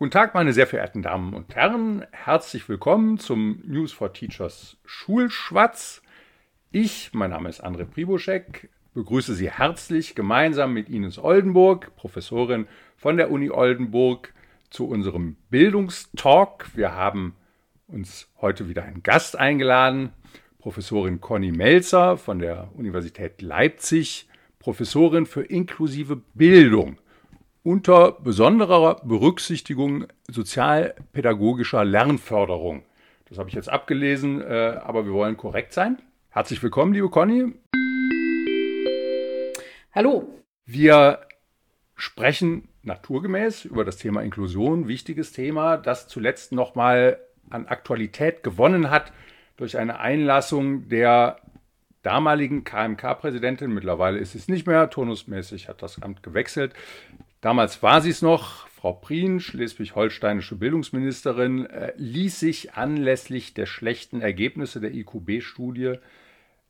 Guten Tag, meine sehr verehrten Damen und Herren. Herzlich willkommen zum News for Teachers Schulschwatz. Ich, mein Name ist André Pribuschek, begrüße Sie herzlich gemeinsam mit Ines Oldenburg, Professorin von der Uni Oldenburg, zu unserem Bildungstalk. Wir haben uns heute wieder einen Gast eingeladen, Professorin Conny Melzer von der Universität Leipzig, Professorin für inklusive Bildung unter besonderer Berücksichtigung sozialpädagogischer Lernförderung. Das habe ich jetzt abgelesen, äh, aber wir wollen korrekt sein. Herzlich willkommen, liebe Conny. Hallo. Wir sprechen naturgemäß über das Thema Inklusion, wichtiges Thema, das zuletzt nochmal an Aktualität gewonnen hat durch eine Einlassung der damaligen KMK-Präsidentin, mittlerweile ist es nicht mehr, turnusmäßig hat das Amt gewechselt, Damals war sie es noch, Frau Prien, schleswig-holsteinische Bildungsministerin, äh, ließ sich anlässlich der schlechten Ergebnisse der IQB-Studie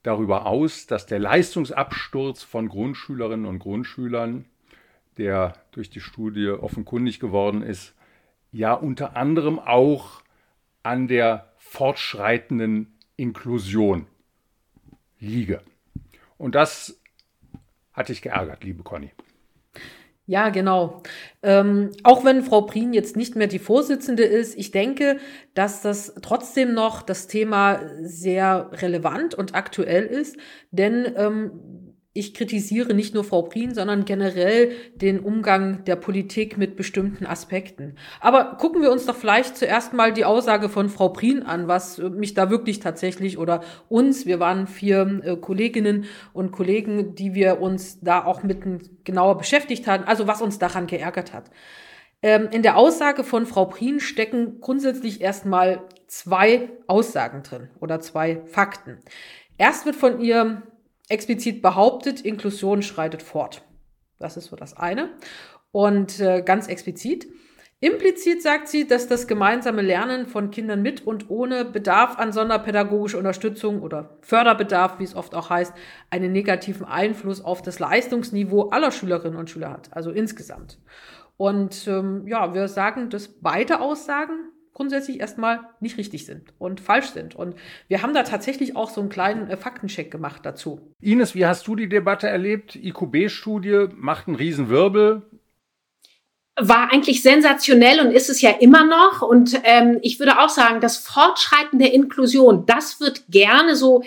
darüber aus, dass der Leistungsabsturz von Grundschülerinnen und Grundschülern, der durch die Studie offenkundig geworden ist, ja unter anderem auch an der fortschreitenden Inklusion liege. Und das hat dich geärgert, liebe Conny. Ja, genau. Ähm, auch wenn Frau Prien jetzt nicht mehr die Vorsitzende ist, ich denke, dass das trotzdem noch das Thema sehr relevant und aktuell ist, denn ähm, ich kritisiere nicht nur Frau Prien, sondern generell den Umgang der Politik mit bestimmten Aspekten. Aber gucken wir uns doch vielleicht zuerst mal die Aussage von Frau Prien an, was mich da wirklich tatsächlich oder uns, wir waren vier äh, Kolleginnen und Kollegen, die wir uns da auch mit genauer beschäftigt haben, also was uns daran geärgert hat. Ähm, in der Aussage von Frau Prien stecken grundsätzlich erstmal zwei Aussagen drin oder zwei Fakten. Erst wird von ihr explizit behauptet, Inklusion schreitet fort. Das ist so das eine. Und äh, ganz explizit. Implizit sagt sie, dass das gemeinsame Lernen von Kindern mit und ohne Bedarf an sonderpädagogischer Unterstützung oder Förderbedarf, wie es oft auch heißt, einen negativen Einfluss auf das Leistungsniveau aller Schülerinnen und Schüler hat, also insgesamt. Und ähm, ja, wir sagen, dass beide Aussagen grundsätzlich erstmal nicht richtig sind und falsch sind. Und wir haben da tatsächlich auch so einen kleinen äh, Faktencheck gemacht dazu. Ines, wie hast du die Debatte erlebt? IQB-Studie macht einen Riesenwirbel war eigentlich sensationell und ist es ja immer noch. Und ähm, ich würde auch sagen, das Fortschreiten der Inklusion, das wird gerne so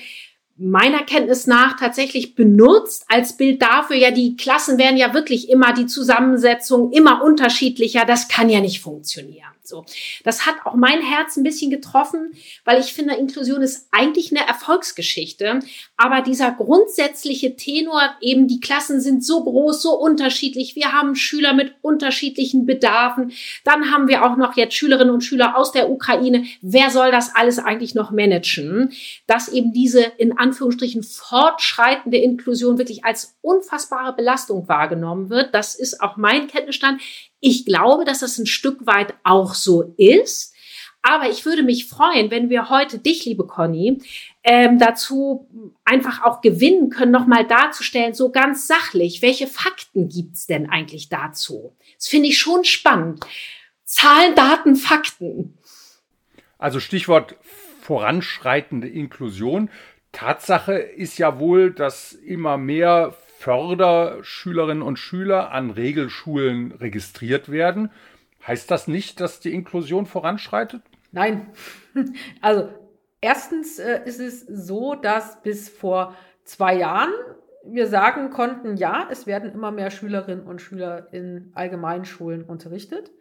meiner Kenntnis nach tatsächlich benutzt als Bild dafür, ja, die Klassen werden ja wirklich immer die Zusammensetzung immer unterschiedlicher. Das kann ja nicht funktionieren. So. Das hat auch mein Herz ein bisschen getroffen, weil ich finde, Inklusion ist eigentlich eine Erfolgsgeschichte. Aber dieser grundsätzliche Tenor, eben die Klassen sind so groß, so unterschiedlich. Wir haben Schüler mit unterschiedlichen Bedarfen. Dann haben wir auch noch jetzt Schülerinnen und Schüler aus der Ukraine. Wer soll das alles eigentlich noch managen? Dass eben diese in Anführungsstrichen fortschreitende Inklusion wirklich als unfassbare Belastung wahrgenommen wird. Das ist auch mein Kenntnisstand. Ich glaube, dass das ein Stück weit auch so ist. Aber ich würde mich freuen, wenn wir heute dich, liebe Conny, ähm, dazu einfach auch gewinnen können, nochmal darzustellen, so ganz sachlich, welche Fakten gibt's denn eigentlich dazu? Das finde ich schon spannend. Zahlen, Daten, Fakten. Also Stichwort voranschreitende Inklusion. Tatsache ist ja wohl, dass immer mehr Förderschülerinnen und Schüler an Regelschulen registriert werden. Heißt das nicht, dass die Inklusion voranschreitet? Nein. Also erstens äh, ist es so, dass bis vor zwei Jahren wir sagen konnten, ja, es werden immer mehr Schülerinnen und Schüler in Allgemeinschulen unterrichtet,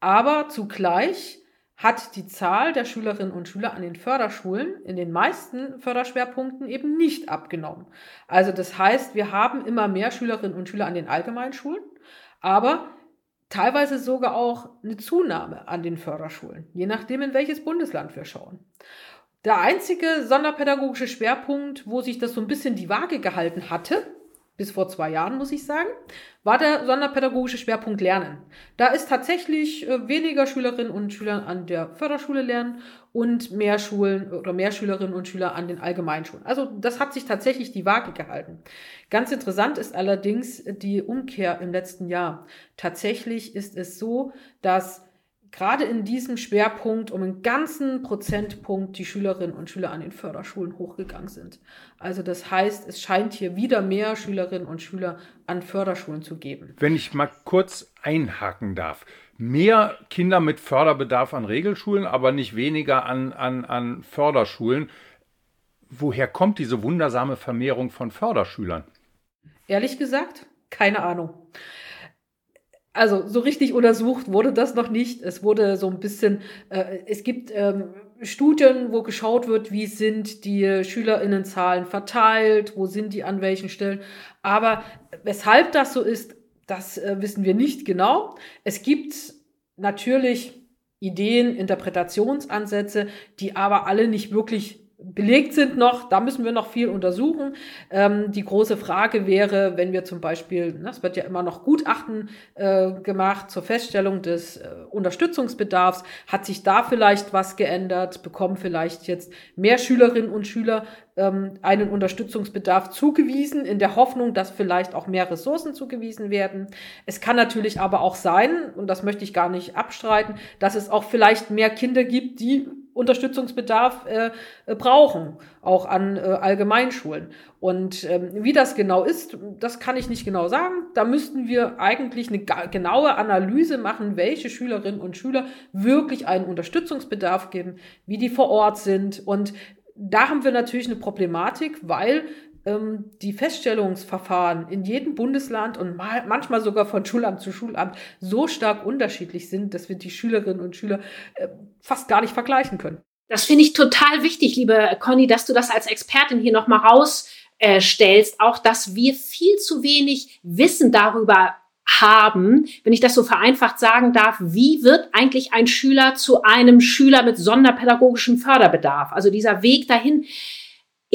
aber zugleich hat die Zahl der Schülerinnen und Schüler an den Förderschulen in den meisten Förderschwerpunkten eben nicht abgenommen. Also das heißt, wir haben immer mehr Schülerinnen und Schüler an den Allgemeinschulen, aber teilweise sogar auch eine Zunahme an den Förderschulen, je nachdem, in welches Bundesland wir schauen. Der einzige sonderpädagogische Schwerpunkt, wo sich das so ein bisschen die Waage gehalten hatte, bis vor zwei Jahren, muss ich sagen, war der sonderpädagogische Schwerpunkt Lernen. Da ist tatsächlich äh, weniger Schülerinnen und Schüler an der Förderschule lernen und mehr Schulen oder mehr Schülerinnen und Schüler an den Allgemeinschulen. Also das hat sich tatsächlich die Waage gehalten. Ganz interessant ist allerdings die Umkehr im letzten Jahr. Tatsächlich ist es so, dass gerade in diesem Schwerpunkt um einen ganzen Prozentpunkt die Schülerinnen und Schüler an den Förderschulen hochgegangen sind. Also das heißt, es scheint hier wieder mehr Schülerinnen und Schüler an Förderschulen zu geben. Wenn ich mal kurz einhaken darf. Mehr Kinder mit Förderbedarf an Regelschulen, aber nicht weniger an, an, an Förderschulen. Woher kommt diese wundersame Vermehrung von Förderschülern? Ehrlich gesagt, keine Ahnung also so richtig untersucht wurde das noch nicht. Es wurde so ein bisschen, äh, es gibt ähm, Studien, wo geschaut wird, wie sind die Schülerinnenzahlen verteilt, wo sind die an welchen Stellen. Aber weshalb das so ist, das äh, wissen wir nicht genau. Es gibt natürlich Ideen, Interpretationsansätze, die aber alle nicht wirklich belegt sind noch, da müssen wir noch viel untersuchen. Ähm, die große Frage wäre, wenn wir zum Beispiel, ne, es wird ja immer noch Gutachten äh, gemacht zur Feststellung des äh, Unterstützungsbedarfs, hat sich da vielleicht was geändert, bekommen vielleicht jetzt mehr Schülerinnen und Schüler ähm, einen Unterstützungsbedarf zugewiesen, in der Hoffnung, dass vielleicht auch mehr Ressourcen zugewiesen werden. Es kann natürlich aber auch sein, und das möchte ich gar nicht abstreiten, dass es auch vielleicht mehr Kinder gibt, die Unterstützungsbedarf äh, äh, brauchen, auch an äh, Allgemeinschulen. Und ähm, wie das genau ist, das kann ich nicht genau sagen. Da müssten wir eigentlich eine genaue Analyse machen, welche Schülerinnen und Schüler wirklich einen Unterstützungsbedarf geben, wie die vor Ort sind. Und da haben wir natürlich eine Problematik, weil ähm, die Feststellungsverfahren in jedem Bundesland und mal, manchmal sogar von Schulamt zu Schulamt so stark unterschiedlich sind, dass wir die Schülerinnen und Schüler äh, fast gar nicht vergleichen können. Das finde ich total wichtig, liebe Conny, dass du das als Expertin hier nochmal rausstellst, äh, auch dass wir viel zu wenig Wissen darüber haben, wenn ich das so vereinfacht sagen darf, wie wird eigentlich ein Schüler zu einem Schüler mit sonderpädagogischem Förderbedarf? Also dieser Weg dahin,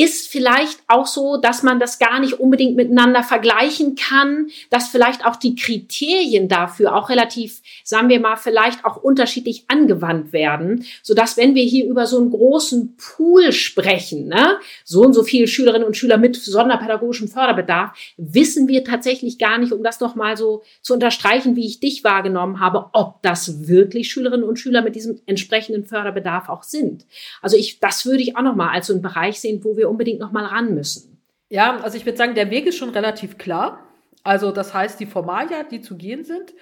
ist vielleicht auch so, dass man das gar nicht unbedingt miteinander vergleichen kann, dass vielleicht auch die Kriterien dafür auch relativ, sagen wir mal, vielleicht auch unterschiedlich angewandt werden, so dass wenn wir hier über so einen großen Pool sprechen, ne, so und so viele Schülerinnen und Schüler mit sonderpädagogischem Förderbedarf, wissen wir tatsächlich gar nicht, um das noch mal so zu unterstreichen, wie ich dich wahrgenommen habe, ob das wirklich Schülerinnen und Schüler mit diesem entsprechenden Förderbedarf auch sind. Also ich, das würde ich auch noch mal als so einen Bereich sehen, wo wir unbedingt noch mal ran müssen? Ja, also ich würde sagen, der Weg ist schon relativ klar. Also das heißt, die Formalia, die zu gehen sind,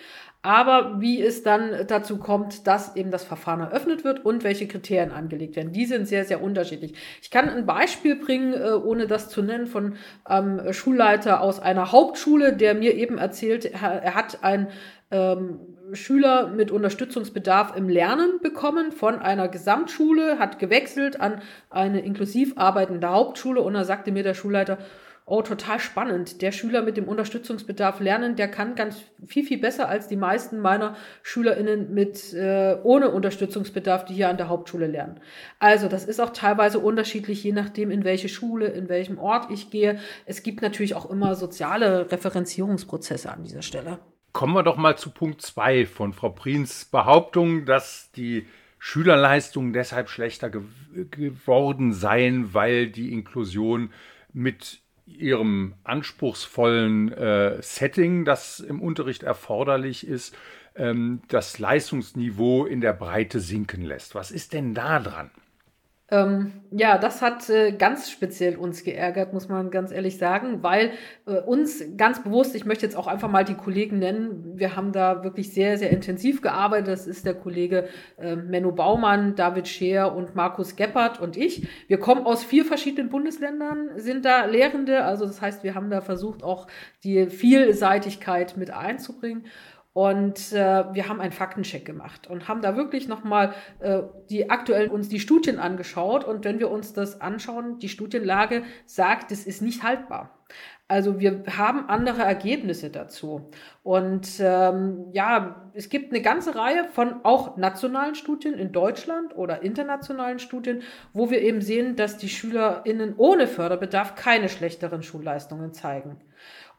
aber wie es dann dazu kommt, dass eben das Verfahren eröffnet wird und welche Kriterien angelegt werden, die sind sehr, sehr unterschiedlich. Ich kann ein Beispiel bringen, äh, ohne das zu nennen, von einem ähm, Schulleiter aus einer Hauptschule, der mir eben erzählt, er hat ein ähm, Schüler mit Unterstützungsbedarf im Lernen bekommen von einer Gesamtschule, hat gewechselt an eine inklusiv arbeitende Hauptschule und da sagte mir der Schulleiter, oh, total spannend. Der Schüler mit dem Unterstützungsbedarf lernen, der kann ganz viel, viel besser als die meisten meiner SchülerInnen mit äh, ohne Unterstützungsbedarf, die hier an der Hauptschule lernen. Also, das ist auch teilweise unterschiedlich, je nachdem, in welche Schule, in welchem Ort ich gehe. Es gibt natürlich auch immer soziale Referenzierungsprozesse an dieser Stelle. Kommen wir doch mal zu Punkt 2 von Frau Prins Behauptung, dass die Schülerleistungen deshalb schlechter ge geworden seien, weil die Inklusion mit ihrem anspruchsvollen äh, Setting, das im Unterricht erforderlich ist, ähm, das Leistungsniveau in der Breite sinken lässt. Was ist denn da dran? Ähm, ja, das hat äh, ganz speziell uns geärgert, muss man ganz ehrlich sagen, weil äh, uns ganz bewusst, ich möchte jetzt auch einfach mal die Kollegen nennen, wir haben da wirklich sehr, sehr intensiv gearbeitet. Das ist der Kollege äh, Menno Baumann, David Scheer und Markus Geppert und ich. Wir kommen aus vier verschiedenen Bundesländern, sind da Lehrende. Also das heißt, wir haben da versucht, auch die Vielseitigkeit mit einzubringen. Und äh, wir haben einen Faktencheck gemacht und haben da wirklich nochmal äh, die aktuell uns die Studien angeschaut. Und wenn wir uns das anschauen, die Studienlage sagt, es ist nicht haltbar. Also wir haben andere Ergebnisse dazu. Und ähm, ja, es gibt eine ganze Reihe von auch nationalen Studien in Deutschland oder internationalen Studien, wo wir eben sehen, dass die SchülerInnen ohne Förderbedarf keine schlechteren Schulleistungen zeigen.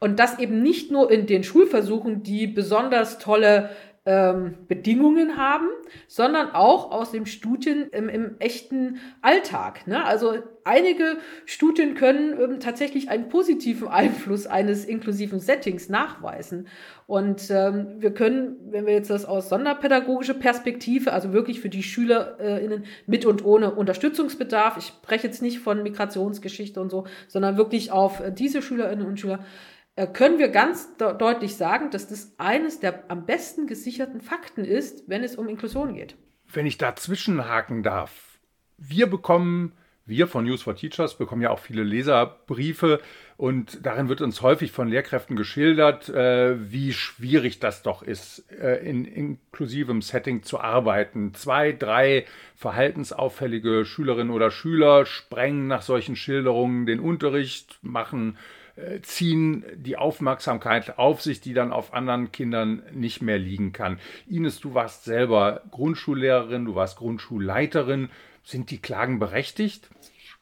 Und das eben nicht nur in den Schulversuchen, die besonders tolle ähm, Bedingungen haben, sondern auch aus dem Studien im, im echten Alltag. Ne? Also einige Studien können ähm, tatsächlich einen positiven Einfluss eines inklusiven Settings nachweisen. Und ähm, wir können, wenn wir jetzt das aus sonderpädagogischer Perspektive, also wirklich für die SchülerInnen mit und ohne Unterstützungsbedarf, ich spreche jetzt nicht von Migrationsgeschichte und so, sondern wirklich auf äh, diese Schülerinnen und Schüler, können wir ganz de deutlich sagen, dass das eines der am besten gesicherten Fakten ist, wenn es um Inklusion geht. Wenn ich da zwischenhaken darf. Wir bekommen, wir von News for Teachers bekommen ja auch viele Leserbriefe und darin wird uns häufig von Lehrkräften geschildert, äh, wie schwierig das doch ist, äh, in inklusivem Setting zu arbeiten. Zwei, drei verhaltensauffällige Schülerinnen oder Schüler sprengen nach solchen Schilderungen den Unterricht, machen äh, ziehen die Aufmerksamkeit auf sich, die dann auf anderen Kindern nicht mehr liegen kann. Ines, du warst selber Grundschullehrerin, du warst Grundschulleiterin. Sind die Klagen berechtigt?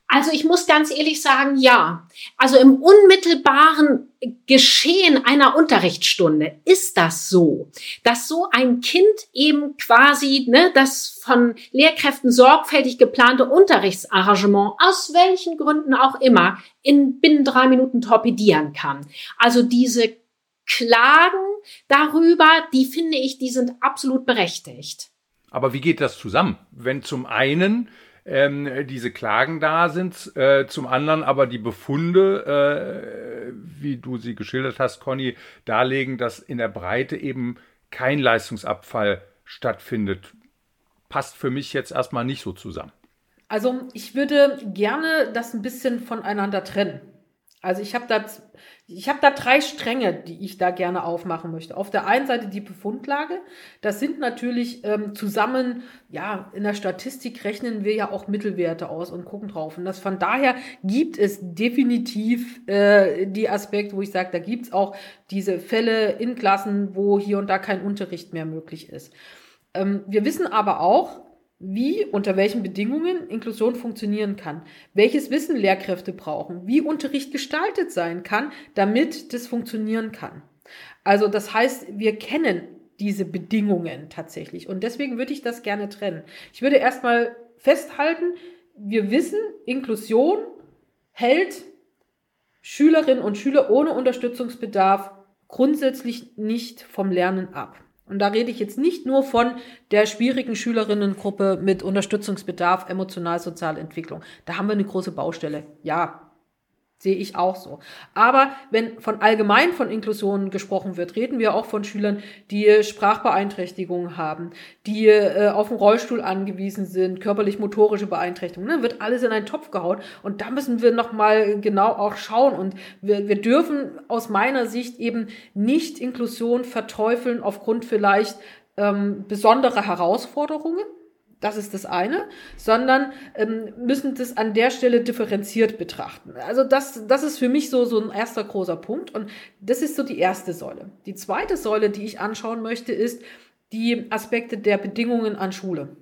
Also ich muss ganz ehrlich sagen, ja. Also im unmittelbaren Geschehen einer Unterrichtsstunde ist das so, dass so ein Kind eben quasi ne, das von Lehrkräften sorgfältig geplante Unterrichtsarrangement aus welchen Gründen auch immer in binnen drei Minuten torpedieren kann. Also diese Klagen darüber, die finde ich, die sind absolut berechtigt. Aber wie geht das zusammen? Wenn zum einen ähm, diese Klagen da sind, äh, zum anderen aber die Befunde, äh, wie du sie geschildert hast, Conny, darlegen, dass in der Breite eben kein Leistungsabfall stattfindet. Passt für mich jetzt erstmal nicht so zusammen. Also ich würde gerne das ein bisschen voneinander trennen. Also ich habe da, ich habe da drei Stränge, die ich da gerne aufmachen möchte. Auf der einen Seite die Befundlage. Das sind natürlich ähm, zusammen, ja, in der Statistik rechnen wir ja auch Mittelwerte aus und gucken drauf. Und das von daher gibt es definitiv äh, die Aspekte, wo ich sage, da gibt's auch diese Fälle in Klassen, wo hier und da kein Unterricht mehr möglich ist. Ähm, wir wissen aber auch, wie, unter welchen Bedingungen Inklusion funktionieren kann, welches Wissen Lehrkräfte brauchen, wie Unterricht gestaltet sein kann, damit das funktionieren kann. Also das heißt, wir kennen diese Bedingungen tatsächlich und deswegen würde ich das gerne trennen. Ich würde erstmal festhalten, wir wissen, Inklusion hält Schülerinnen und Schüler ohne Unterstützungsbedarf grundsätzlich nicht vom Lernen ab. Und da rede ich jetzt nicht nur von der schwierigen Schülerinnengruppe mit Unterstützungsbedarf, emotional-soziale Entwicklung. Da haben wir eine große Baustelle. Ja, Sehe ich auch so. Aber wenn von allgemein von Inklusion gesprochen wird, reden wir auch von Schülern, die Sprachbeeinträchtigungen haben, die äh, auf den Rollstuhl angewiesen sind, körperlich-motorische Beeinträchtigungen. Dann wird alles in einen Topf gehauen. Und da müssen wir nochmal genau auch schauen. Und wir, wir dürfen aus meiner Sicht eben nicht Inklusion verteufeln aufgrund vielleicht ähm, besonderer Herausforderungen das ist das eine, sondern ähm, müssen das an der Stelle differenziert betrachten. Also das, das ist für mich so, so ein erster großer Punkt und das ist so die erste Säule. Die zweite Säule, die ich anschauen möchte, ist die Aspekte der Bedingungen an Schule.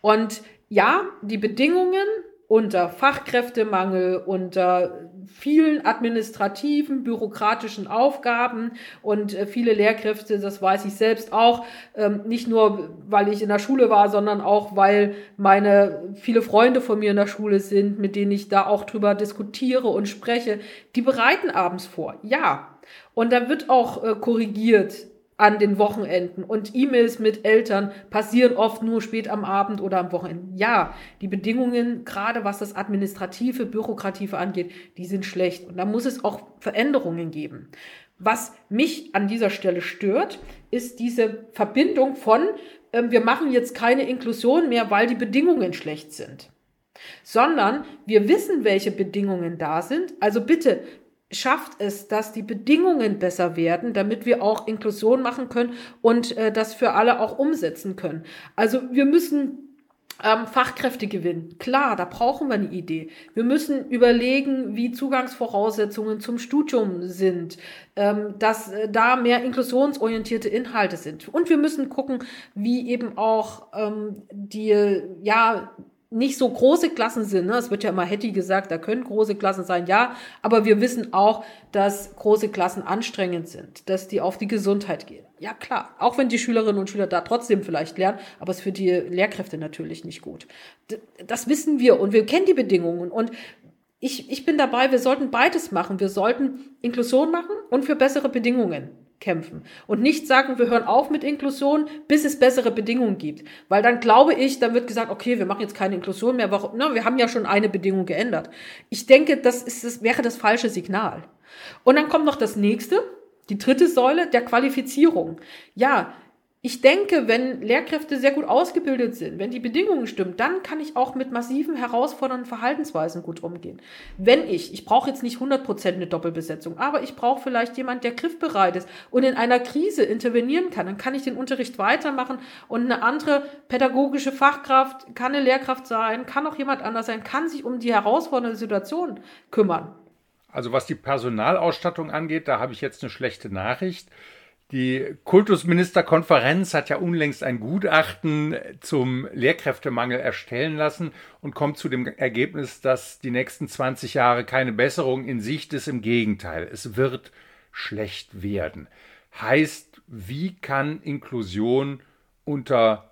Und ja, die Bedingungen unter Fachkräftemangel, unter vielen administrativen, bürokratischen Aufgaben und äh, viele Lehrkräfte, das weiß ich selbst auch, ähm, nicht nur, weil ich in der Schule war, sondern auch, weil meine viele Freunde von mir in der Schule sind, mit denen ich da auch drüber diskutiere und spreche, die bereiten abends vor. Ja. Und da wird auch äh, korrigiert an den Wochenenden und E-Mails mit Eltern passieren oft nur spät am Abend oder am Wochenende. Ja, die Bedingungen, gerade was das administrative, bürokrative angeht, die sind schlecht und da muss es auch Veränderungen geben. Was mich an dieser Stelle stört, ist diese Verbindung von, äh, wir machen jetzt keine Inklusion mehr, weil die Bedingungen schlecht sind sondern wir wissen, welche Bedingungen da sind. Also bitte schafft es, dass die Bedingungen besser werden, damit wir auch Inklusion machen können und äh, das für alle auch umsetzen können. Also wir müssen ähm, Fachkräfte gewinnen. Klar, da brauchen wir eine Idee. Wir müssen überlegen, wie Zugangsvoraussetzungen zum Studium sind, ähm, dass äh, da mehr inklusionsorientierte Inhalte sind. Und wir müssen gucken, wie eben auch ähm, die, ja, nicht so große Klassen sind. Ne? Es wird ja immer Hetty gesagt, da können große Klassen sein, ja, aber wir wissen auch, dass große Klassen anstrengend sind, dass die auf die Gesundheit gehen. Ja, klar, auch wenn die Schülerinnen und Schüler da trotzdem vielleicht lernen, aber es ist für die Lehrkräfte natürlich nicht gut. Das wissen wir und wir kennen die Bedingungen und ich, ich bin dabei, wir sollten beides machen. Wir sollten Inklusion machen und für bessere Bedingungen kämpfen. Und nicht sagen, wir hören auf mit Inklusion, bis es bessere Bedingungen gibt. Weil dann glaube ich, dann wird gesagt, okay, wir machen jetzt keine Inklusion mehr. Warum? Na, wir haben ja schon eine Bedingung geändert. Ich denke, das, ist, das wäre das falsche Signal. Und dann kommt noch das nächste, die dritte Säule der Qualifizierung. Ja, ich denke, wenn Lehrkräfte sehr gut ausgebildet sind, wenn die Bedingungen stimmen, dann kann ich auch mit massiven herausfordernden Verhaltensweisen gut umgehen. Wenn ich, ich brauche jetzt nicht 100% eine Doppelbesetzung, aber ich brauche vielleicht jemand, der griffbereit ist und in einer Krise intervenieren kann, dann kann ich den Unterricht weitermachen und eine andere pädagogische Fachkraft, kann eine Lehrkraft sein, kann auch jemand anders sein, kann sich um die herausfordernde Situation kümmern. Also was die Personalausstattung angeht, da habe ich jetzt eine schlechte Nachricht. Die Kultusministerkonferenz hat ja unlängst ein Gutachten zum Lehrkräftemangel erstellen lassen und kommt zu dem Ergebnis, dass die nächsten 20 Jahre keine Besserung in Sicht ist. Im Gegenteil, es wird schlecht werden. Heißt, wie kann Inklusion unter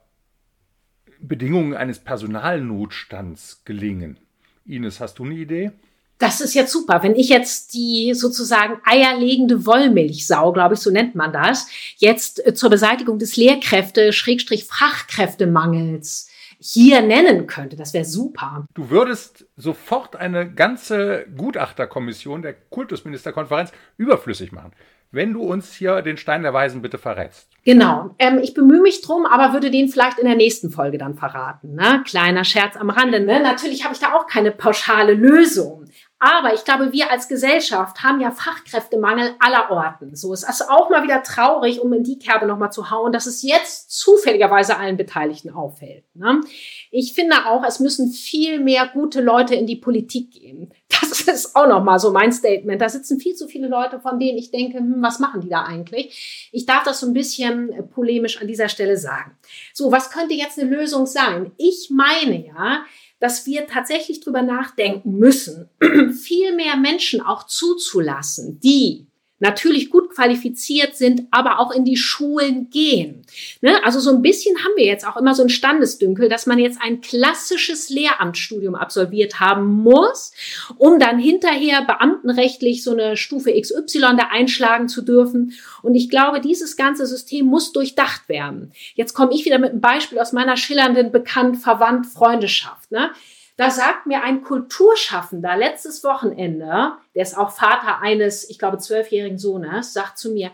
Bedingungen eines Personalnotstands gelingen? Ines, hast du eine Idee? Das ist jetzt super. Wenn ich jetzt die sozusagen eierlegende Wollmilchsau, glaube ich, so nennt man das, jetzt äh, zur Beseitigung des Lehrkräfte, Schrägstrich Fachkräftemangels hier nennen könnte, das wäre super. Du würdest sofort eine ganze Gutachterkommission der Kultusministerkonferenz überflüssig machen wenn du uns hier den Stein der Weisen bitte verrätst. Genau. Ähm, ich bemühe mich drum, aber würde den vielleicht in der nächsten Folge dann verraten. Ne? Kleiner Scherz am Rande. Ne? Natürlich habe ich da auch keine pauschale Lösung. Aber ich glaube, wir als Gesellschaft haben ja Fachkräftemangel aller Orten. So ist es auch mal wieder traurig, um in die Kerbe nochmal zu hauen, dass es jetzt zufälligerweise allen Beteiligten auffällt. Ne? Ich finde auch, es müssen viel mehr gute Leute in die Politik gehen. Das ist auch nochmal so mein Statement. Da sitzen viel zu viele Leute, von denen ich denke, hm, was machen die da eigentlich? Ich darf das so ein bisschen polemisch an dieser Stelle sagen. So, was könnte jetzt eine Lösung sein? Ich meine ja, dass wir tatsächlich drüber nachdenken müssen, viel mehr Menschen auch zuzulassen, die natürlich gut qualifiziert sind, aber auch in die Schulen gehen. Ne? Also so ein bisschen haben wir jetzt auch immer so ein Standesdünkel, dass man jetzt ein klassisches Lehramtsstudium absolviert haben muss, um dann hinterher beamtenrechtlich so eine Stufe XY da einschlagen zu dürfen. Und ich glaube, dieses ganze System muss durchdacht werden. Jetzt komme ich wieder mit einem Beispiel aus meiner schillernden Bekannt, Verwandt, Freundeschaft. Ne? Da sagt mir ein Kulturschaffender letztes Wochenende, der ist auch Vater eines, ich glaube, zwölfjährigen Sohnes, sagt zu mir,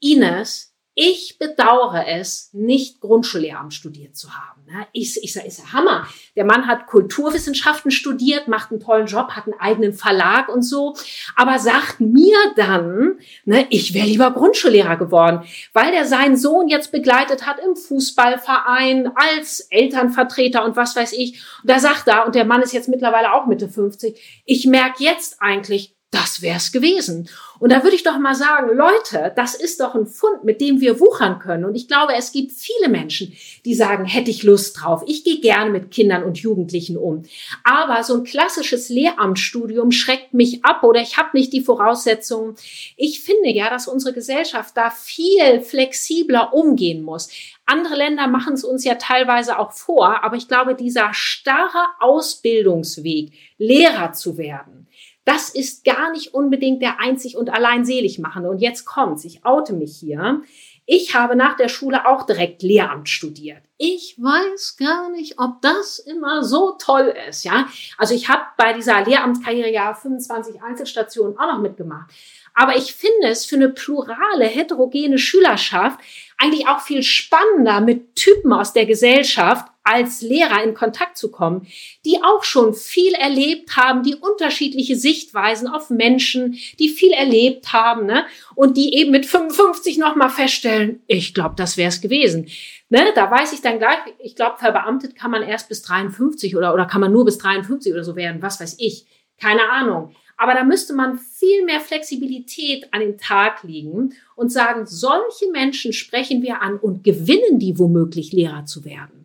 Ines, ich bedauere es, nicht Grundschullehramt studiert zu haben. Ich, ich sage, ist ja Hammer. Der Mann hat Kulturwissenschaften studiert, macht einen tollen Job, hat einen eigenen Verlag und so, aber sagt mir dann, ne, ich wäre lieber Grundschullehrer geworden, weil der seinen Sohn jetzt begleitet hat im Fußballverein, als Elternvertreter und was weiß ich. Und da sagt er, und der Mann ist jetzt mittlerweile auch Mitte 50, ich merke jetzt eigentlich, das wär's gewesen. Und da würde ich doch mal sagen, Leute, das ist doch ein Fund, mit dem wir wuchern können. Und ich glaube, es gibt viele Menschen, die sagen, hätte ich Lust drauf. Ich gehe gerne mit Kindern und Jugendlichen um. Aber so ein klassisches Lehramtsstudium schreckt mich ab oder ich habe nicht die Voraussetzungen. Ich finde ja, dass unsere Gesellschaft da viel flexibler umgehen muss. Andere Länder machen es uns ja teilweise auch vor, aber ich glaube, dieser starre Ausbildungsweg, Lehrer zu werden, das ist gar nicht unbedingt der einzig und allein selig machen. Und jetzt kommt's, ich oute mich hier. Ich habe nach der Schule auch direkt Lehramt studiert. Ich weiß gar nicht, ob das immer so toll ist, ja. Also ich habe bei dieser Lehramtskarriere ja 25 Einzelstationen auch noch mitgemacht. Aber ich finde es für eine plurale, heterogene Schülerschaft eigentlich auch viel spannender, mit Typen aus der Gesellschaft als Lehrer in Kontakt zu kommen, die auch schon viel erlebt haben, die unterschiedliche Sichtweisen auf Menschen, die viel erlebt haben, ne? Und die eben mit 55 nochmal feststellen, ich glaube, das wäre es gewesen. Ne? Da weiß ich dann gleich, ich glaube, verbeamtet kann man erst bis 53 oder, oder kann man nur bis 53 oder so werden, was weiß ich. Keine Ahnung. Aber da müsste man viel mehr Flexibilität an den Tag legen und sagen, solche Menschen sprechen wir an und gewinnen die womöglich Lehrer zu werden.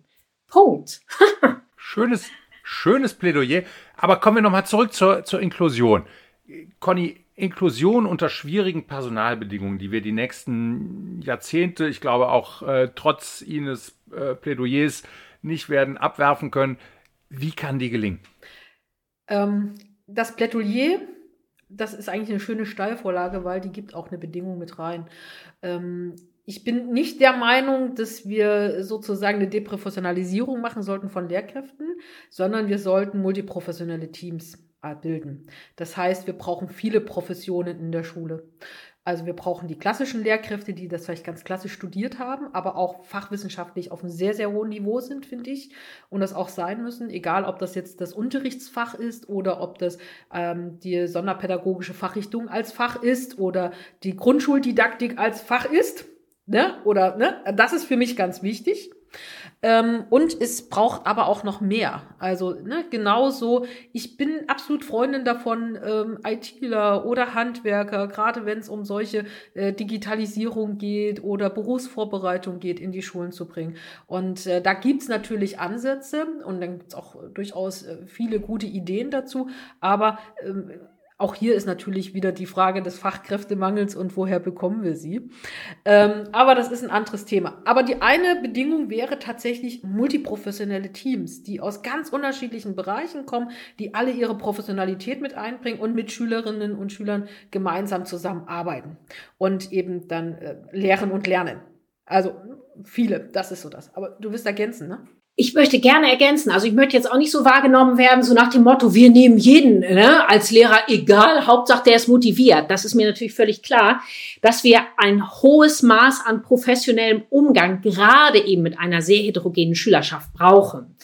Punkt. schönes, Schönes Plädoyer. Aber kommen wir nochmal zurück zur, zur Inklusion. Conny, Inklusion unter schwierigen Personalbedingungen, die wir die nächsten Jahrzehnte, ich glaube auch äh, trotz Ines äh, Plädoyers, nicht werden abwerfen können. Wie kann die gelingen? Ähm, das Plädoyer, das ist eigentlich eine schöne Steilvorlage, weil die gibt auch eine Bedingung mit rein. Ähm, ich bin nicht der Meinung, dass wir sozusagen eine Deprofessionalisierung machen sollten von Lehrkräften, sondern wir sollten multiprofessionelle Teams bilden. Das heißt, wir brauchen viele Professionen in der Schule. Also wir brauchen die klassischen Lehrkräfte, die das vielleicht ganz klassisch studiert haben, aber auch fachwissenschaftlich auf einem sehr, sehr hohen Niveau sind, finde ich. Und das auch sein müssen, egal ob das jetzt das Unterrichtsfach ist oder ob das ähm, die sonderpädagogische Fachrichtung als Fach ist oder die Grundschuldidaktik als Fach ist. Ne? Oder ne? Das ist für mich ganz wichtig. Ähm, und es braucht aber auch noch mehr. Also ne, genauso, ich bin absolut Freundin davon, ähm, ITler oder Handwerker, gerade wenn es um solche äh, Digitalisierung geht oder Berufsvorbereitung geht, in die Schulen zu bringen. Und äh, da gibt's natürlich Ansätze und dann gibt's auch durchaus äh, viele gute Ideen dazu, aber ähm, auch hier ist natürlich wieder die Frage des Fachkräftemangels und woher bekommen wir sie. Ähm, aber das ist ein anderes Thema. Aber die eine Bedingung wäre tatsächlich multiprofessionelle Teams, die aus ganz unterschiedlichen Bereichen kommen, die alle ihre Professionalität mit einbringen und mit Schülerinnen und Schülern gemeinsam zusammenarbeiten und eben dann äh, lehren und lernen. Also viele, das ist so das. Aber du wirst ergänzen, ne? Ich möchte gerne ergänzen, also ich möchte jetzt auch nicht so wahrgenommen werden, so nach dem Motto, wir nehmen jeden ne, als Lehrer, egal, Hauptsache der ist motiviert. Das ist mir natürlich völlig klar, dass wir ein hohes Maß an professionellem Umgang gerade eben mit einer sehr heterogenen Schülerschaft brauchen.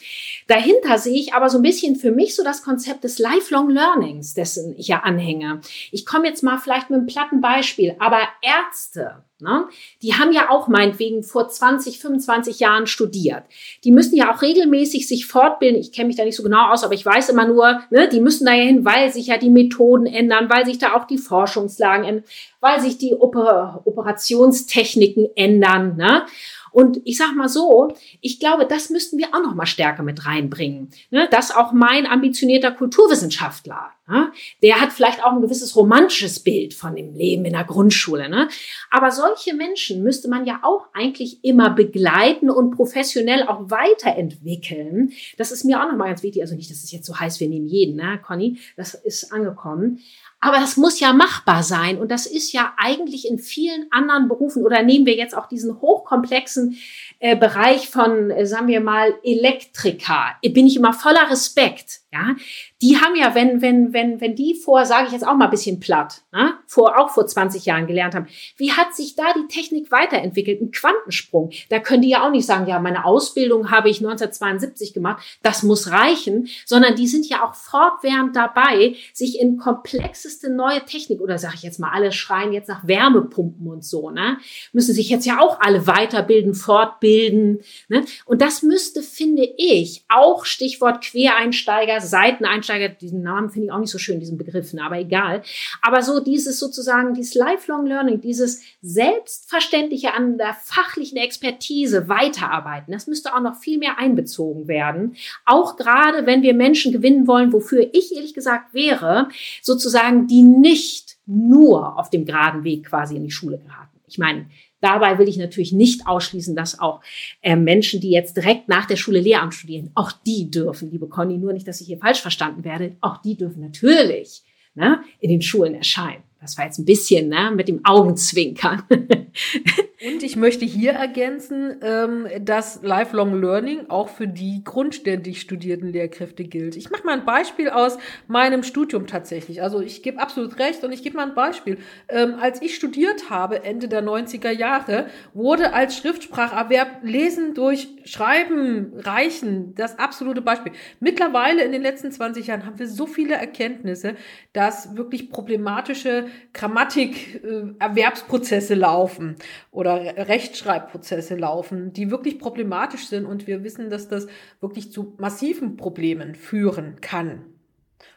Dahinter sehe ich aber so ein bisschen für mich so das Konzept des Lifelong Learnings, dessen ich ja anhänge. Ich komme jetzt mal vielleicht mit einem platten Beispiel, aber Ärzte, Ne? Die haben ja auch meinetwegen vor 20, 25 Jahren studiert. Die müssen ja auch regelmäßig sich fortbilden. Ich kenne mich da nicht so genau aus, aber ich weiß immer nur, ne, die müssen da ja hin, weil sich ja die Methoden ändern, weil sich da auch die Forschungslagen ändern, weil sich die Oper Operationstechniken ändern. Ne? Und ich sag mal so, ich glaube, das müssten wir auch noch mal stärker mit reinbringen. Ne? Dass auch mein ambitionierter Kulturwissenschaftler, ne? der hat vielleicht auch ein gewisses romantisches Bild von dem Leben in der Grundschule. Ne? Aber solche Menschen müsste man ja auch eigentlich immer begleiten und professionell auch weiterentwickeln. Das ist mir auch noch mal ganz wichtig. Also nicht, dass es jetzt so heißt, wir nehmen jeden, ne, Conny? Das ist angekommen. Aber das muss ja machbar sein. Und das ist ja eigentlich in vielen anderen Berufen oder nehmen wir jetzt auch diesen hochkomplexen äh, Bereich von, äh, sagen wir mal, Elektriker. Bin ich immer voller Respekt. Ja, die haben ja, wenn, wenn, wenn, wenn die vor, sage ich jetzt auch mal ein bisschen platt, ne, vor, auch vor 20 Jahren gelernt haben, wie hat sich da die Technik weiterentwickelt? Ein Quantensprung. Da können die ja auch nicht sagen, ja, meine Ausbildung habe ich 1972 gemacht, das muss reichen, sondern die sind ja auch fortwährend dabei, sich in komplexeste neue Technik, oder sage ich jetzt mal, alle schreien jetzt nach Wärmepumpen und so, ne, müssen sich jetzt ja auch alle weiterbilden, fortbilden, ne, und das müsste, finde ich, auch Stichwort Quereinsteiger, Seiteneinsteiger, diesen Namen finde ich auch nicht so schön, diesen Begriffen, aber egal. Aber so dieses sozusagen, dieses Lifelong Learning, dieses Selbstverständliche an der fachlichen Expertise weiterarbeiten, das müsste auch noch viel mehr einbezogen werden. Auch gerade, wenn wir Menschen gewinnen wollen, wofür ich ehrlich gesagt wäre, sozusagen, die nicht nur auf dem geraden Weg quasi in die Schule geraten. Ich meine, Dabei will ich natürlich nicht ausschließen, dass auch äh, Menschen, die jetzt direkt nach der Schule Lehramt studieren, auch die dürfen, liebe Conny, nur nicht, dass ich hier falsch verstanden werde, auch die dürfen natürlich ne, in den Schulen erscheinen. Das war jetzt ein bisschen ne, mit dem Augenzwinkern. Und ich möchte hier ergänzen, ähm, dass Lifelong Learning auch für die grundständig studierten Lehrkräfte gilt. Ich mache mal ein Beispiel aus meinem Studium tatsächlich. Also ich gebe absolut recht und ich gebe mal ein Beispiel. Ähm, als ich studiert habe, Ende der 90er Jahre, wurde als Schriftspracherwerb Lesen durch Schreiben reichen das absolute Beispiel. Mittlerweile in den letzten 20 Jahren haben wir so viele Erkenntnisse, dass wirklich problematische Grammatik-Erwerbsprozesse äh, laufen oder Rechtschreibprozesse laufen, die wirklich problematisch sind und wir wissen, dass das wirklich zu massiven Problemen führen kann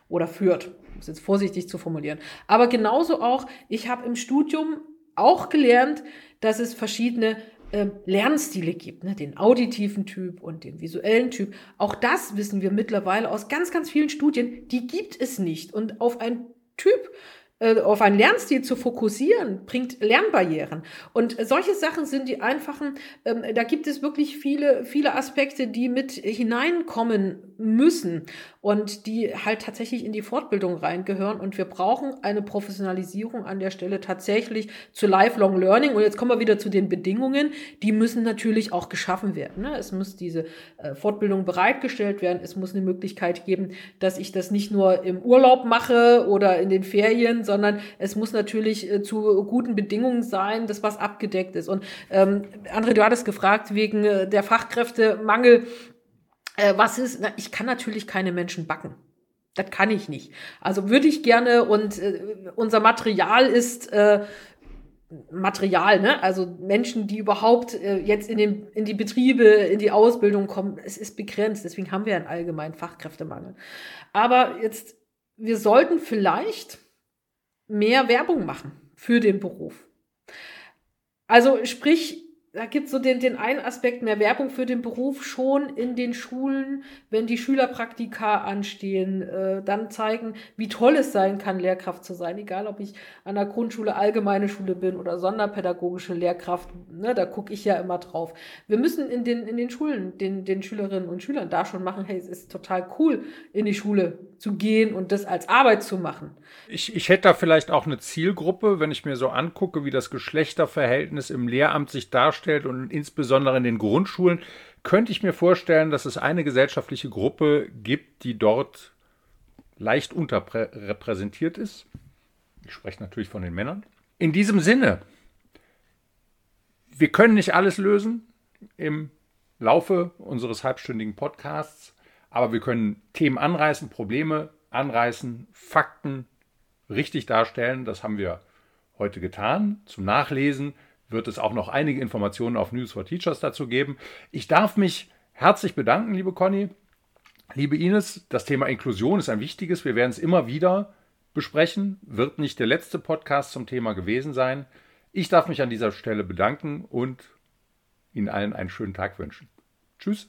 oder führt. Um es jetzt vorsichtig zu formulieren. Aber genauso auch, ich habe im Studium auch gelernt, dass es verschiedene äh, Lernstile gibt, ne? den auditiven Typ und den visuellen Typ. Auch das wissen wir mittlerweile aus ganz, ganz vielen Studien, die gibt es nicht. Und auf ein Typ auf einen Lernstil zu fokussieren, bringt Lernbarrieren. Und solche Sachen sind die einfachen, ähm, da gibt es wirklich viele, viele Aspekte, die mit hineinkommen müssen und die halt tatsächlich in die Fortbildung reingehören. Und wir brauchen eine Professionalisierung an der Stelle tatsächlich zu Lifelong Learning. Und jetzt kommen wir wieder zu den Bedingungen. Die müssen natürlich auch geschaffen werden. Ne? Es muss diese äh, Fortbildung bereitgestellt werden. Es muss eine Möglichkeit geben, dass ich das nicht nur im Urlaub mache oder in den Ferien, sondern es muss natürlich äh, zu guten Bedingungen sein, dass was abgedeckt ist. Und ähm, André, du hattest gefragt wegen äh, der Fachkräftemangel. Äh, was ist? Na, ich kann natürlich keine Menschen backen. Das kann ich nicht. Also würde ich gerne und äh, unser Material ist äh, Material, ne? Also Menschen, die überhaupt äh, jetzt in, den, in die Betriebe, in die Ausbildung kommen, es ist begrenzt. Deswegen haben wir einen allgemeinen Fachkräftemangel. Aber jetzt, wir sollten vielleicht mehr Werbung machen für den Beruf. Also sprich, da gibt es so den, den einen Aspekt mehr Werbung für den Beruf schon in den Schulen, wenn die Schülerpraktika anstehen, äh, dann zeigen, wie toll es sein kann, Lehrkraft zu sein, egal ob ich an der Grundschule, allgemeine Schule bin oder sonderpädagogische Lehrkraft, ne, da gucke ich ja immer drauf. Wir müssen in den, in den Schulen den, den Schülerinnen und Schülern da schon machen, hey, es ist total cool, in die Schule zu gehen und das als Arbeit zu machen. Ich, ich hätte da vielleicht auch eine Zielgruppe, wenn ich mir so angucke, wie das Geschlechterverhältnis im Lehramt sich darstellt darstellt und insbesondere in den Grundschulen, könnte ich mir vorstellen, dass es eine gesellschaftliche Gruppe gibt, die dort leicht unterrepräsentiert ist. Ich spreche natürlich von den Männern. In diesem Sinne, wir können nicht alles lösen im Laufe unseres halbstündigen Podcasts, aber wir können Themen anreißen, Probleme anreißen, Fakten richtig darstellen. Das haben wir heute getan. Zum Nachlesen wird es auch noch einige Informationen auf News for Teachers dazu geben. Ich darf mich herzlich bedanken, liebe Conny. Liebe Ines, das Thema Inklusion ist ein wichtiges. Wir werden es immer wieder besprechen. Wird nicht der letzte Podcast zum Thema gewesen sein. Ich darf mich an dieser Stelle bedanken und Ihnen allen einen schönen Tag wünschen. Tschüss.